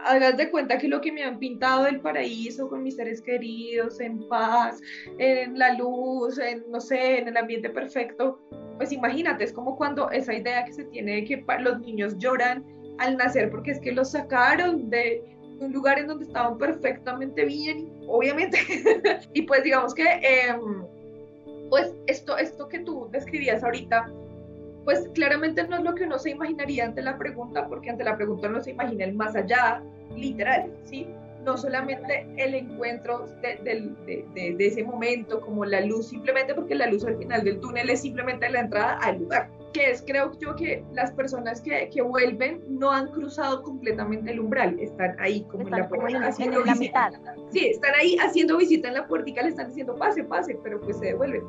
hagas de cuenta que lo que me han pintado del paraíso con mis seres queridos, en paz, en la luz, en, no sé, en el ambiente perfecto, pues imagínate, es como cuando esa idea que se tiene de que los niños lloran al nacer porque es que los sacaron de un lugar en donde estaban perfectamente bien, obviamente. [laughs] y pues digamos que, em, pues esto, esto que tú describías ahorita, pues claramente no es lo que uno se imaginaría ante la pregunta, porque ante la pregunta uno se imagina el más allá, literal, ¿sí? No solamente el encuentro de ese momento, como la luz, simplemente porque la luz al final del túnel es simplemente la entrada al lugar que es creo yo que las personas que, que, vuelven no han cruzado completamente el umbral, están ahí como en la puerta, haciendo visita. Sí, están ahí haciendo visita en la puerta le están diciendo pase, pase, pero pues se devuelven.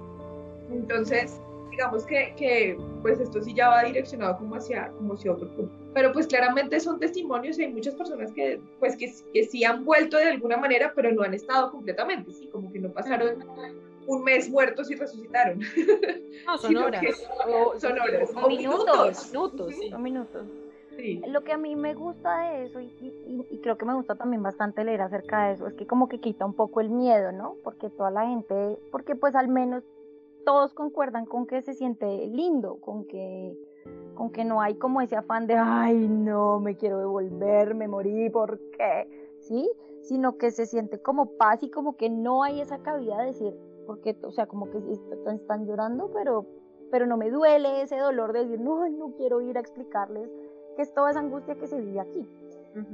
Entonces, digamos que, que pues esto sí ya va direccionado como hacia, como hacia otro punto. Pero pues claramente son testimonios y hay muchas personas que pues que, que sí han vuelto de alguna manera, pero no han estado completamente, sí, como que no pasaron un mes muertos y resucitaron. No, son [laughs] horas. son horas. O, minutos. Minutos, sí. O minutos. Lo que a mí me gusta de eso, y, y, creo que me gusta también bastante leer acerca de eso, es que como que quita un poco el miedo, ¿no? Porque toda la gente, porque pues al menos todos concuerdan con que se siente lindo, con que, con que no hay como ese afán de, ay, no, me quiero devolver, me morí, ¿por qué? ¿Sí? Sino que se siente como paz y como que no hay esa cabida de decir, porque, o sea, como que están llorando, pero, pero no me duele ese dolor de decir, no, no quiero ir a explicarles que es toda esa angustia que se vive aquí.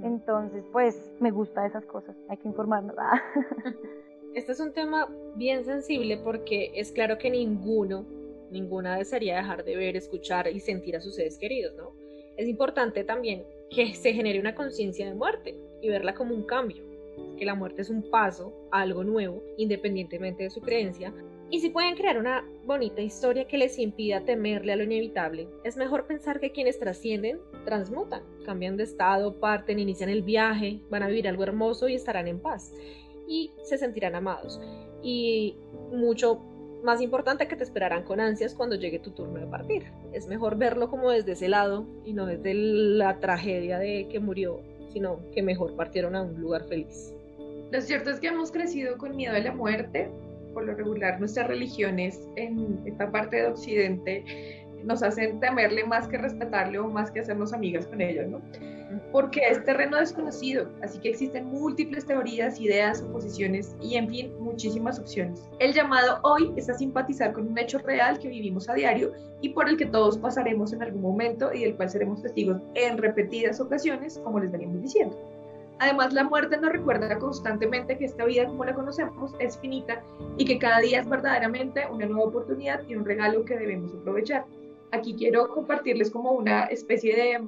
Entonces, pues, me gusta esas cosas, hay que informarnos. [laughs] este es un tema bien sensible porque es claro que ninguno, ninguna desearía dejar de ver, escuchar y sentir a sus seres queridos, ¿no? Es importante también que se genere una conciencia de muerte y verla como un cambio que la muerte es un paso a algo nuevo, independientemente de su creencia, y si pueden crear una bonita historia que les impida temerle a lo inevitable, es mejor pensar que quienes trascienden, transmutan, cambian de estado, parten, inician el viaje, van a vivir algo hermoso y estarán en paz, y se sentirán amados. Y mucho más importante que te esperarán con ansias cuando llegue tu turno de partir. Es mejor verlo como desde ese lado y no desde la tragedia de que murió sino que mejor partieron a un lugar feliz. Lo cierto es que hemos crecido con miedo a la muerte. Por lo regular, nuestras religiones en esta parte de Occidente nos hacen temerle más que respetarle o más que hacernos amigas con ellos, ¿no? Porque es terreno desconocido, así que existen múltiples teorías, ideas, oposiciones y, en fin, muchísimas opciones. El llamado hoy es a simpatizar con un hecho real que vivimos a diario y por el que todos pasaremos en algún momento y del cual seremos testigos en repetidas ocasiones, como les venimos diciendo. Además, la muerte nos recuerda constantemente que esta vida como la conocemos es finita y que cada día es verdaderamente una nueva oportunidad y un regalo que debemos aprovechar aquí quiero compartirles como una especie de,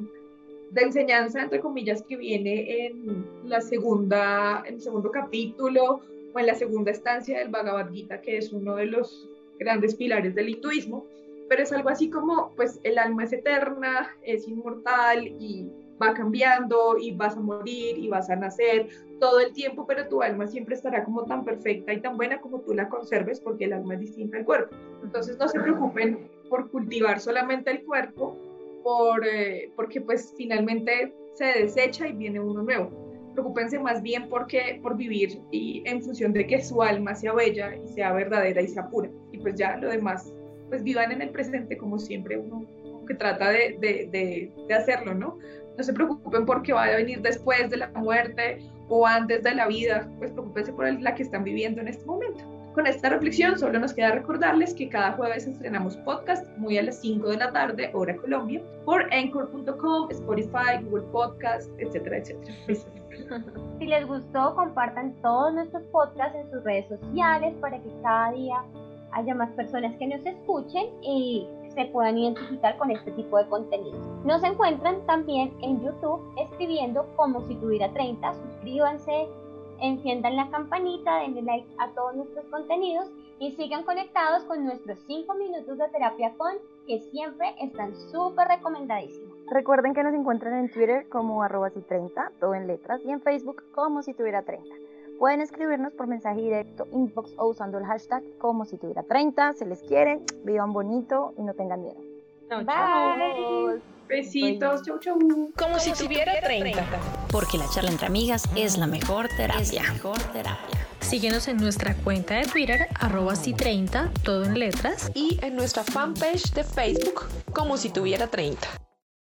de, enseñanza, entre comillas, que viene en la segunda, en el segundo capítulo o en la segunda estancia del Bhagavad Gita, que es uno de los grandes pilares del hinduismo, pero es algo así como, pues el alma es eterna, es inmortal y va cambiando y vas a morir y vas a nacer todo el tiempo, pero tu alma siempre estará como tan perfecta y tan buena como tú la conserves porque el alma es distinta al cuerpo. Entonces no se preocupen por cultivar solamente el cuerpo, por, eh, porque pues finalmente se desecha y viene uno nuevo. Preocúpense más bien porque, por vivir y en función de que su alma sea bella y sea verdadera y sea pura. Y pues ya lo demás, pues vivan en el presente como siempre uno que trata de, de, de hacerlo, ¿no? No se preocupen porque va a venir después de la muerte o antes de la vida, pues preocupense por la que están viviendo en este momento. Con esta reflexión solo nos queda recordarles que cada jueves estrenamos podcast muy a las 5 de la tarde, hora Colombia, por anchor.com, Spotify, Google Podcast, etcétera, etcétera. [laughs] Si les gustó, compartan todos nuestros podcasts en sus redes sociales para que cada día haya más personas que nos escuchen y se puedan identificar con este tipo de contenido. Nos encuentran también en YouTube escribiendo como si tuviera 30. Suscríbanse, enciendan la campanita, denle like a todos nuestros contenidos y sigan conectados con nuestros 5 minutos de terapia con que siempre están súper recomendadísimos. Recuerden que nos encuentran en Twitter como arroba si 30, todo en letras, y en Facebook como si tuviera 30. Pueden escribirnos por mensaje directo, inbox o usando el hashtag como si tuviera 30. Se les quiere, vivan bonito y no tengan miedo. Bye. Besitos, chau chau. Como si tuviera 30. Porque la charla entre amigas es la mejor terapia. mejor terapia. Síguenos en nuestra cuenta de Twitter, arroba si 30, todo en letras. Y en nuestra fanpage de Facebook, como si tuviera 30.